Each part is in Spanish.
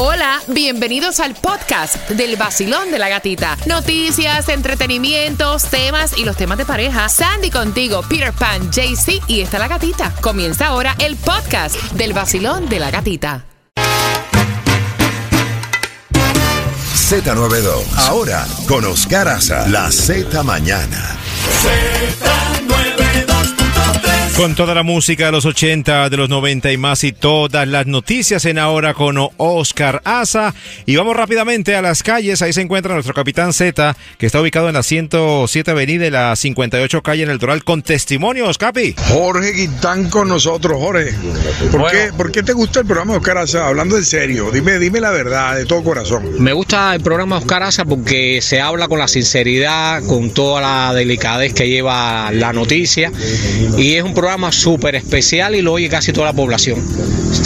Hola, bienvenidos al podcast del vacilón de la gatita. Noticias, entretenimientos, temas y los temas de pareja. Sandy contigo, Peter Pan, JC y está la gatita. Comienza ahora el podcast del vacilón de la gatita. Z92. Ahora con Oscar Aza. La Z Mañana. Con toda la música de los 80, de los 90 y más y todas las noticias en ahora con Oscar Asa. Y vamos rápidamente a las calles. Ahí se encuentra nuestro capitán Z, que está ubicado en la 107 Avenida y la 58 calle en el Doral con testimonios, Capi. Jorge Guitán con nosotros, Jorge. ¿Por, qué, ¿Por qué te gusta el programa de Oscar Asa? Hablando en serio, dime, dime la verdad, de todo corazón. Me gusta el programa Oscar Asa porque se habla con la sinceridad, con toda la delicadez que lleva la noticia. Y es un programa súper especial y lo oye casi toda la población.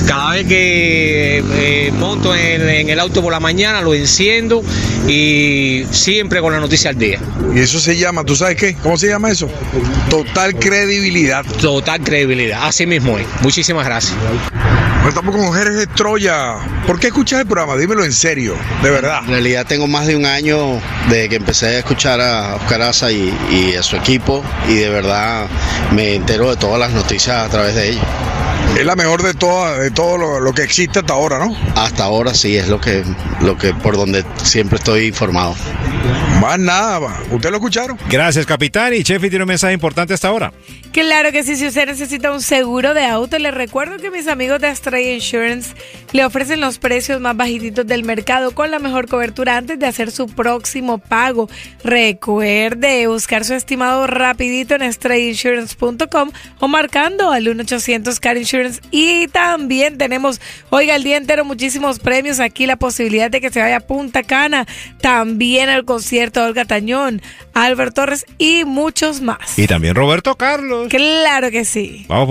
Cada vez que eh, monto en, en, el auto por la mañana lo enciendo y siempre con la noticia al día. Y eso se llama, ¿tú sabes qué? ¿Cómo se llama eso? Total credibilidad. Total credibilidad, así mismo es. Muchísimas gracias. Estamos con Jerez Troya. ¿Por qué escuchas el programa? Dímelo en serio, de verdad. En realidad tengo más de un año de que empecé a escuchar a Oscar Asa y, y a su equipo y de verdad me entero de todas las noticias a través de ellos. Es la mejor de todo, de todo lo, lo, que existe hasta ahora, ¿no? Hasta ahora sí, es lo que, lo que por donde siempre estoy informado. Más nada, ¿usted lo escucharon? Gracias, capitán. Y Chefi tiene un mensaje importante hasta ahora. Claro que sí, si usted necesita un seguro de auto, le recuerdo que mis amigos de Astray Insurance le ofrecen los precios más bajitos del mercado con la mejor cobertura antes de hacer su próximo pago. Recuerde buscar su estimado rapidito en astrayinsurance.com o marcando al 1-800 Car Insurance. Y también tenemos, oiga, el día entero muchísimos premios. Aquí la posibilidad de que se vaya a Punta Cana, también al concierto de Olga Tañón, Albert Torres y muchos más. Y también Roberto Carlos. Claro que sí. Vamos